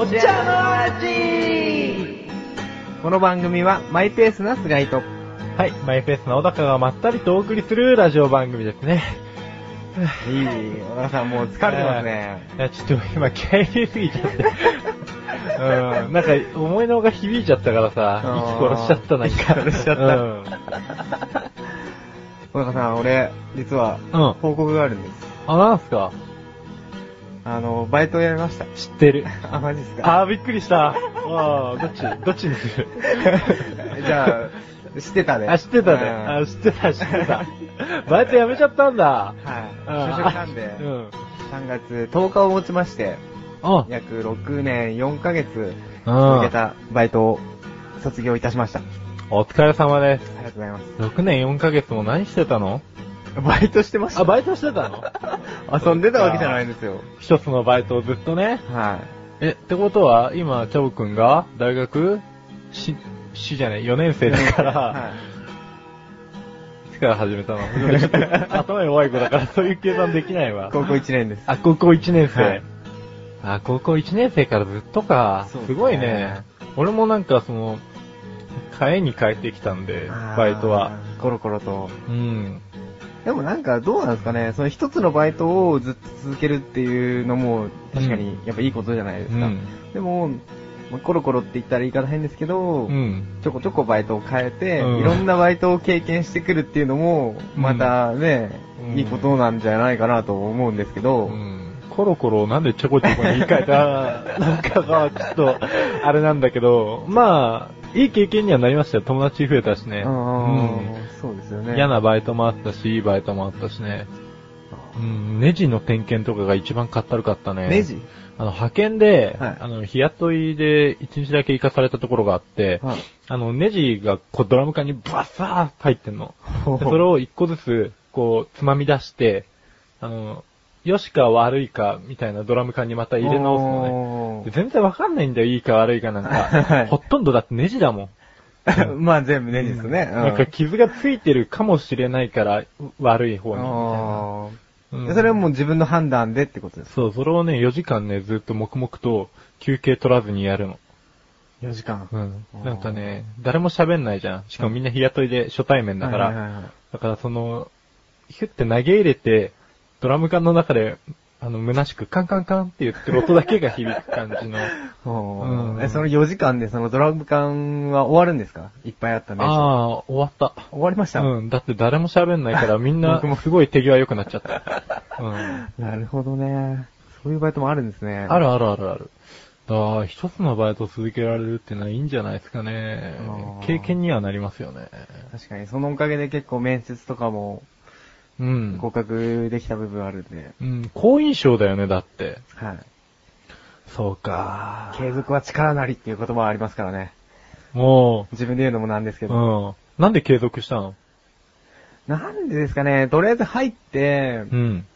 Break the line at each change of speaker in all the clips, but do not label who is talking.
お茶の味この番組はマイペースな菅井と、
はい、マイペースな小高がまったりとお送りするラジオ番組ですね。
いい、小田さんもう疲れてますね。
いや、ちょっと今気合い入れすぎちゃって。うん、なんか思いのほが響いちゃったからさ、息殺しちゃったな。
息殺しちゃった
うん。
小田さん、俺、実は、
うん
報告があるんです。
あ、なんすか？
あの、バイトやめました。
知ってる。
あ、マジですか？
あー、びっくりした。あー、どっち？どっちにする？
じゃあ、知ってたね。
あ、知ってたね。
うん
あ、知ってた、知ってた。バイトやめちゃったんだ。
はい。
うん
就職なんで、
うん。
3月10日をもちまして、
あ、
約6年4ヶ月
うん
続けたバイトを卒業いたしました。あ
お疲れ様です。
りがとうございます。
6年4ヶ月も何してたの？
バイトしてました
あ、バイトしてたの？
遊んでたわけじゃないんですよ。
一つのバイトをずっとね。
は
え、ってことは、今、チャボくんが、大学？し、しじゃない、4年生だか
い。
ら、
はい
つから始めたの 頭弱い子だから、そういう計算できないわ。
高校1年です。
あ、高校1年生。
はい
あ、高校1年生からずっとか。
すね
すごいね。俺もなんかその、帰りに帰ってきたんで、バイトは。
コロコロと。
うん。
でもなんかどうなんですかね、その一つのバイトをずっと続けるっていうのも確かにやっぱいいことじゃないですか。
うん。
でも、まあコロコロって言ったら言い方変ですけど、
うん。
ちょこちょこバイトを変えて、
うん。
いろんなバイトを経験してくるっていうのも、またね、
うん。
いいことなんじゃないかなと思うんですけど、
うん。コロコロなんでちょこちょこに言い換えたなんかが、ちょっと、あれなんだけど、まあ、いい経験にはなりましたよ。友達増えたしね。
うんそうですよね。
嫌なバイトもあったし、いいバイトもあったしね。うん、ネジの点検とかが一番かったるかったね。
ネジ？
あの、派遣で、
はい
あの、日雇いで一日だけ行かされたところがあって、
はい
あの、ネジがこうドラム缶にバッサーって入ってんの。それを一個ずつ、こう、つまみ出して、あの、良しか悪いか、みたいなドラム缶にまた入れ直すのね。全然わかんないんだよ、いいか悪いかなんか。
はい
ほとんどだってネジだもん。
まあ全部ネジですね。
なんか傷がついてるかもしれないから、悪い方に。みたいな
あ
うん
ーそれはもう自分の判断でってことです
そう、それをね、4時間ね、ずっと黙々と休憩取らずにやるの。
4時間。
うんなんかね、誰も喋んないじゃん。しかもみんな日雇いで初対面だから。
はいはいはいはい
だからその、ヒュって投げ入れて、ドラム缶の中で、あの、虚しくカンカンカンって言ってる音だけが響く感じの。
お
うん
ーえ、その4時間でそのドラム缶は終わるんですか？いっぱいあったね。
ああ、終わった。
終わりました？
うん。だって誰も喋んないからみんな
僕も
すごい手際良くなっちゃった。うん。
なるほどね。そういうバイトもあるんですね。
あるあるあるある。だ一つのバイトを続けられるってのはいいんじゃないですかね経験にはなりますよね。
確かに、そのおかげで結構面接とかも
うん。
合格できた部分あるんで。
うん、好印象だよね、だって。
はい。
そうか。
継続は力なりっていう言葉はありますからね。
も
自分で言うのもなんですけ
う、
ど。
うん。なんで継続したの
なんでですかね、とりあえず入って、やっ
うん。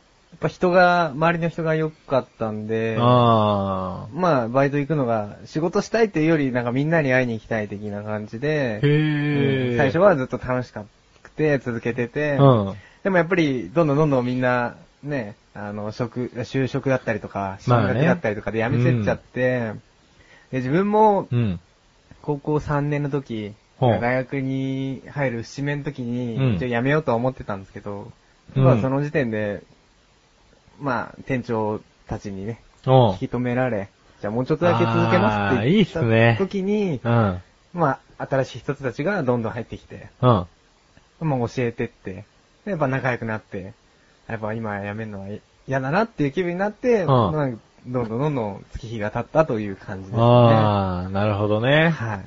ぱ人が、周りの人が良かったんで、
あ
まあ、バイト行くのが、仕事したいっていうより、なんかみんなに会いに行きたい的な感じ
ー。
で、
へー。
うん最初はずっと楽しかって続けてて、
うん。
でもやっぱり、どんどんどんどんみんな、ね、あの、職、就職だったりとか、進
まあね
学だったりとかで辞めてっちゃって、で自分も、
うん。
高校3年の時、大学に入る節目の時に、
うん
一応辞めようとは思ってたんですけど、
うん
まあその時点で、まあ店長たちにね、引き止められ、じゃあもうちょっとだけ続けますって言った時に、
うん。
まあ新しい人たちがどんどん入ってきて、
うん。
まあ教えてって、でやっぱ仲良くなって、やっぱ今辞めるのは嫌だなっていう気分になって、
ん
まあどんどんどんどん月日が経ったという感じですね。
あー、なるほどね。
はい。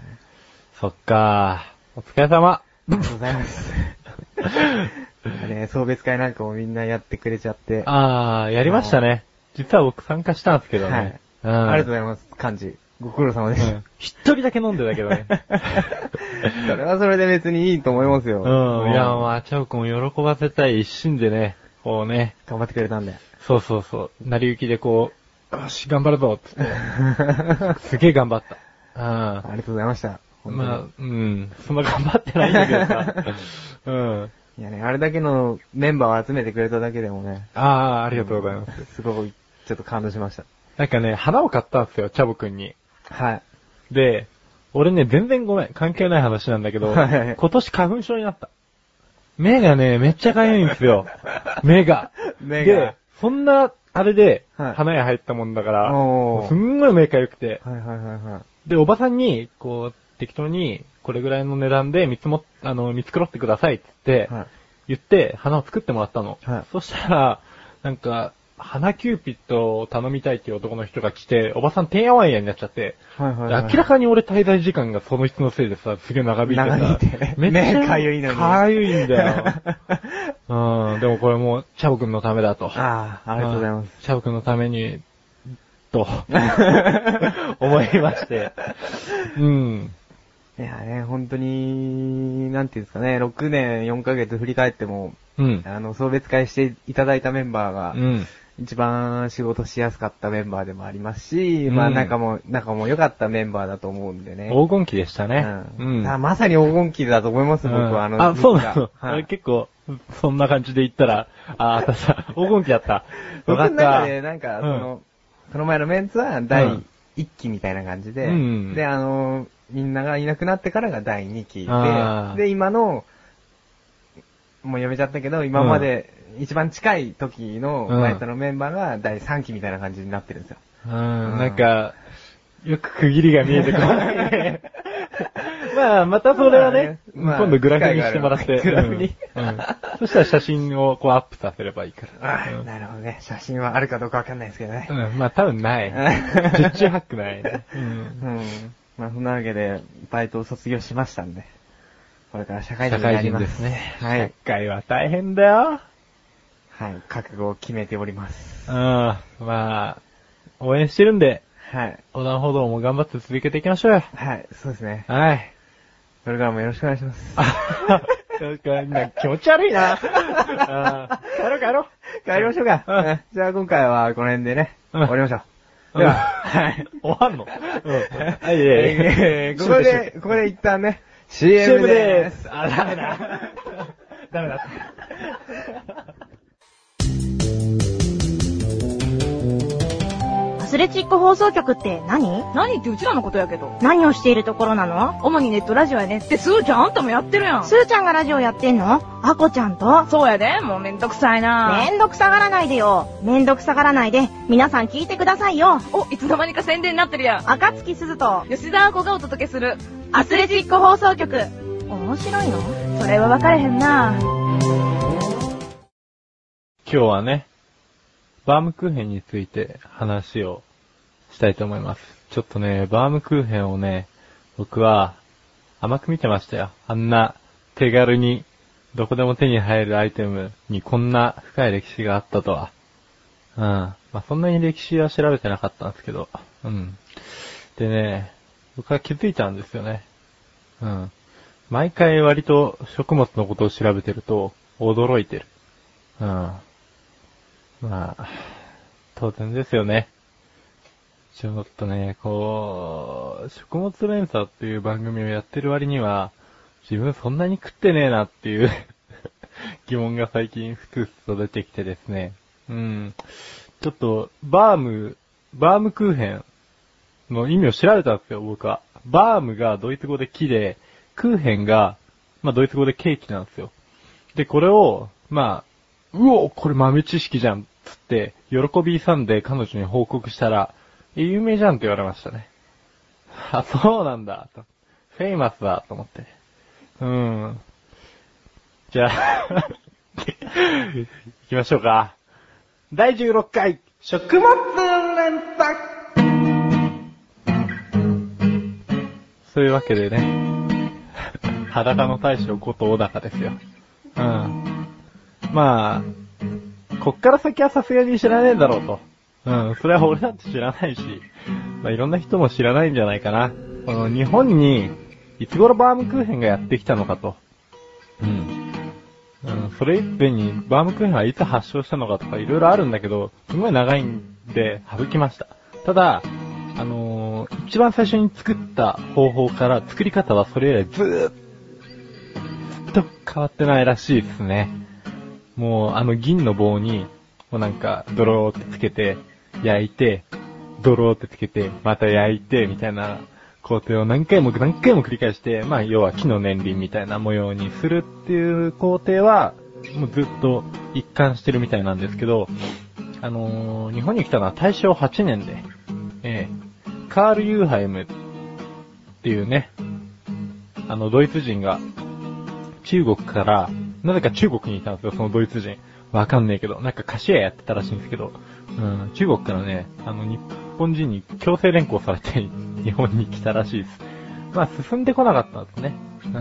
そっかお疲れ様。
ありがとうございます。ね、送別会なんかもみんなやってくれちゃって。
あー、やりましたね。実は僕参加したんですけどね。
はい
うん。
ありがとうございます、幹事。ご苦労様です。
うん一人だけ飲んでたけどね。
それはそれで別にいいと思いますよ。
うん。いや、まあ、チャオ君を喜ばせたい一心でね、こうね、
頑張ってくれたんで。
そうそうそう、成り行きでこう、よし、頑張るぞつって、すげえ頑張った。
ありがとうございました。
うん。まあ、うん。そんな頑張ってないんだけどさ。うん。
いやね、あれだけのメンバーを集めてくれただけでもね、
ああ、ありがとうございます。
すごい、ちょっと感動しました。
なんかね、花を買ったんですよ、チャボくんに。
はい。
で、俺ね、全然ごめん、関係ない話なんだけど、
はい
今年花粉症になった。目がね、めっちゃかゆいんですよ。目が。
目が
で、そんな、あれで、
はい
花屋入ったもんだから、
おー
すんごい目かゆくて。
はいはいはいはい。
で、おばさんに、こう、適当に、これぐらいの値段で見積もっ、あの、見繕ってくださいって言って、
はい。
言って、花を作ってもらったの。
はい
そしたら、なんか、花キューピッドを頼みたいっていう男の人が来て、おばさんてんやわんやになっちゃって、
はいはいはい。
明らかに俺滞在時間がその人のせいでさ、すげえ長引いてさ、
長引いて
めっちゃ
目かゆいのに
かゆいんだよ。うん、でもこれもう、チャボくんのためだと。
ああ、ありがとうございます。
チャボくんのために、と、思いまして。うん。
いやね、本当に、なんていうんですかね、6年4ヶ月振り返っても、
うん。
あの、送別会していただいたメンバーが
う、ん。
一番仕事しやすかったメンバーでもありますし、
うん
まあ仲も、仲も良かったメンバーだと思うんでね。
黄金期でしたね。
うん。あまさに黄金期だと思います、僕は。あの、
あ、そうなの、俺
はい。
結構、そんな感じで言ったら、あ、私さ、黄金期だった。
僕の
よかった。
中で、なんか、その、この前のメンツは第1期みたいな感じで、
うん
で、あの、みんながいなくなってからが第2期で、で、今の、もうやめちゃったけど、今まで一番近い時の
うん
バイトのメンバーが第3期みたいな感じになってるんですよ。
うん、なんか、よく区切りが見えてこないね。まあ、またそれはね、
まあ
今度グラフにしてもらって。
グラフに
うんうんそしたら写真をこうアップさせればいいから。
あ
うん
なるほどね。写真はあるかどうかわかんないですけどね。
うん、まあ多分ない。十中八九ないね。うん
うん。まあ、そんなわけで、バイトを卒業しましたんで、これから社会人
社会
になります。
人ですね。
はい
社。会は大変だよ。
はい。覚悟を決めております。
うん、まあ、応援してるんで、
はい。
横断歩道も頑張って続けていきましょうよ。
はい。そうですね。
はい。
これからもよろしくお願いします。
あ、なんか、なんか気持ち悪いな。あ 帰ろう帰ろう。
帰りましょうか。
うん
うんじゃあ今回はこの辺でね、
うん
終わりましょう。
うん
では、はい。
終わんの？うん。はい、い
えー ここで、ここで一旦ね、CM で。
ーすす。あ、ダメだ。ダメだ
スレチック放送局って何？
何ってうちらのことやけど。
何をしているところなの？
主にネットラジオやねって、すーちゃんあんたもやってるやん。
スーちゃんがラジオやってんの？アコちゃんと？
そうやで、もうめんどくさいな
めんどくさがらないでよ。めんどくさがらないで、皆さん聞いてくださいよ。
お、いつの間にか宣伝になってるやん。
赤月すずと、
吉沢子がお届けする。
アスレチック放送局。面白いの？
それは分かれへんな
今日はね、バームクーヘンについて話をしたいと思います。ちょっとね、バームクーヘンをね、僕は甘く見てましたよ。あんな手軽にどこでも手に入るアイテムにこんな深い歴史があったとは。うん。まあ、そんなに歴史は調べてなかったんですけど。うん。でね、僕は気づいたんですよね。うん。毎回割と食物のことを調べてると驚いてる。うん。まあ、当然ですよね。ちょっとね、こう、食物連鎖っていう番組をやってる割には、自分そんなに食ってねえなっていう 疑問が最近ふつふつと出てきてですね。うん。ちょっと、バーム、バームクーヘンの意味を調べたんですよ、僕は。バームがドイツ語で木で、クーヘンが、まあドイツ語でケーキなんですよ。で、これを、まあ、うお、これ豆知識じゃん、つって、喜びさんで彼女に報告したら、有名じゃんって言われましたね。あ、そうなんだ、と。フェイマスだ、と思って。うん。じゃあ、行きましょうか。第16回、食物連鎖そういうわけでね、裸の大将こと小高ですよ。うん。まあ、こっから先はさすがに知らねえだろうと。うん、それは俺だって知らないし、まあいろんな人も知らないんじゃないかな。この日本に、いつ頃バームクーヘンがやってきたのかと。うん。うん、それ一遍にバームクーヘンはいつ発祥したのかとかいろいろあるんだけど、すごい長いんで省きました。ただ、あのー一番最初に作った方法から作り方はそれ以来ずーっと変わってないらしいですね。もうあの銀の棒に、もうなんか泥をつけて焼いて、ドローってつけて、また焼いて、みたいな工程を何回も何回も繰り返して、まあ要は木の年輪みたいな模様にするっていう工程は、もうずっと一貫してるみたいなんですけど、あのー日本に来たのは大正8年で、ええカール・ユーハイムっていうね、あの、ドイツ人が、中国から、なぜか中国にいたんですよ、そのドイツ人。わかんねえけど、なんか菓子屋やってたらしいんですけど、うん、中国からね、あの、日本人に強制連行されて、日本に来たらしいです。まあ、進んでこなかったんですね。うん。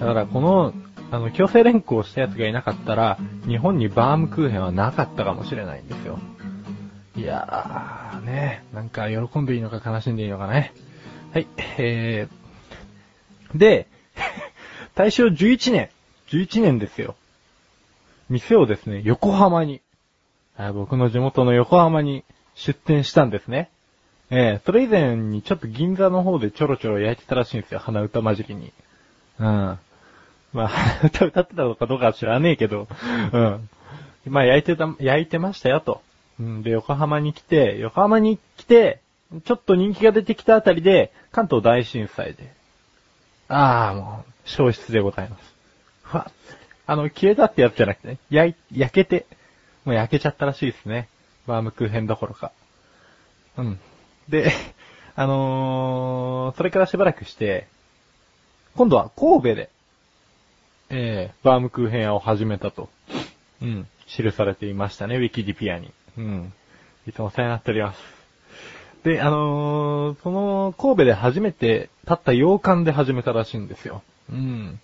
だから、この、あの、強制連行したやつがいなかったら、日本にバームクーヘンはなかったかもしれないんですよ。いやー、ね、なんか喜んでいいのか悲しんでいいのかね。はい、えー、で、大正11年、11年ですよ。店をですね、横浜に、僕の地元の横浜に出店したんですね。えー、それ以前にちょっと銀座の方でちょろちょろ焼いてたらしいんですよ、鼻歌混じりに。うん。まあ、鼻歌歌ってたのかどうかは知らねえけど、うん。まあ、焼いてた、焼いてましたよと。うん、で、横浜に来て、横浜に来て、ちょっと人気が出てきたあたりで、関東大震災で。ああ、もう、消失でございます。ふわあの、消えたってやつじゃなくてね、焼、焼けて、もう焼けちゃったらしいですね。バームクーヘンどころか。うん。で、あのー、それからしばらくして、今度は神戸で、えー、バームクーヘン屋を始めたと、うん、記されていましたね、ウィキディピアに。うん。いつもお世話になっております。で、あのー、その、神戸で初めて立った洋館で始めたらしいんですよ。うん。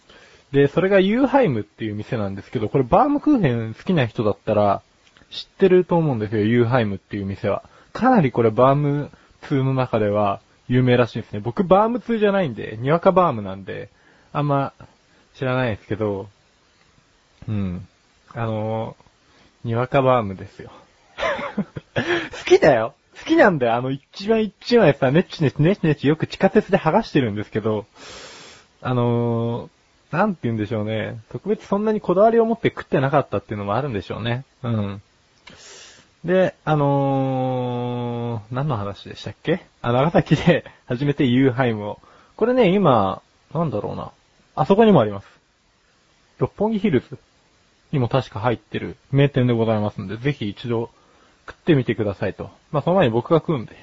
で、それがユーハイムっていう店なんですけど、これバームクーヘン好きな人だったら知ってると思うんですよ、ユーハイムっていう店は。かなりこれバーム通の中では有名らしいですね。僕バーム通じゃないんで、にわかバームなんで、あんま知らないですけど、うん。あのー、にわかバームですよ。好きだよ好きなんだよ。あの、一番一枚さ、ネッチネチネチネチよく地下鉄で剥がしてるんですけど、あのー、なんて言うんでしょうね。特別そんなにこだわりを持って食ってなかったっていうのもあるんでしょうね。うん。で、あのー、何の話でしたっけ？あ、長崎で 初めてユーハイムを。これね、今、なんだろうな。あそこにもあります。六本木ヒルズにも確か入ってる名店でございますんで、ぜひ一度食ってみてくださいと。まあ、その前に僕が食うんで。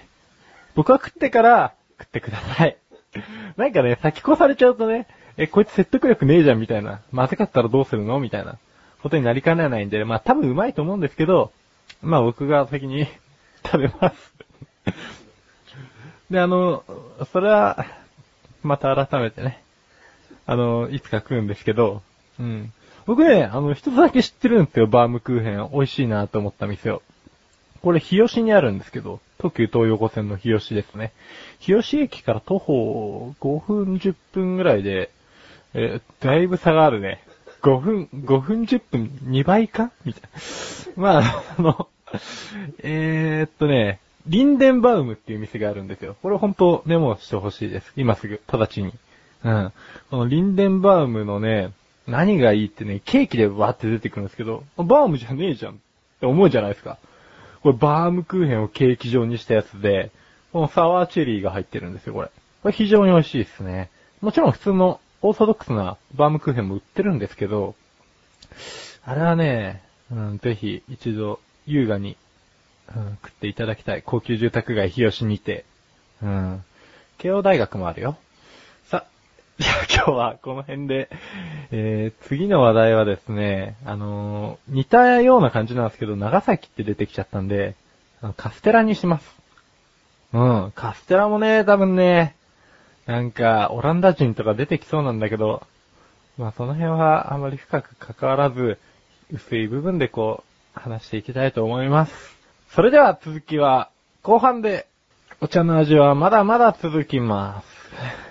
僕が食ってから食ってください。なんかね、先越されちゃうとね、え、こいつ説得力ねえじゃんみたいな。まずかったらどうするのみたいなことになりかねないんで、まあ多分うまいと思うんですけど、まあ僕が先に 食べます。で、あの、それは、また改めてね、あの、いつか食うんですけど、うん。僕ね、あの、一つだけ知ってるんですよ、バームクーヘン。美味しいなと思った店を。これ、日吉にあるんですけど、東急東横線の日吉ですね。日吉駅から徒歩5分10分ぐらいで、えーだいぶ差があるね。5分、5分10分2倍か？みたいな。まあ、あの、えーっとね、リンデンバウムっていう店があるんですよ。これ本当メモしてほしいです。今すぐ、直ちに。うん。このリンデンバウムのね、何がいいってね、ケーキでわーって出てくるんですけど、バームじゃねえじゃんって思うじゃないですか。これバームクーヘンをケーキ状にしたやつで、このサワーチェリーが入ってるんですよ、これ。これ非常に美味しいですね。もちろん普通のオーソドックスなバームクーヘンも売ってるんですけど、あれはね、うん、ぜひ一度優雅に、うん、食っていただきたい。高級住宅街日吉にて。うん。慶応大学もあるよ。さ、じゃあ今日はこの辺で、えー、次の話題はですね、あのー似たような感じなんですけど、長崎って出てきちゃったんで、カステラにします。うん、カステラもね、多分ね、なんか、オランダ人とか出てきそうなんだけど、まあその辺はあまり深く関わらず、薄い部分でこう、話していきたいと思います。それでは続きは、後半で、お茶の味はまだまだ続きます。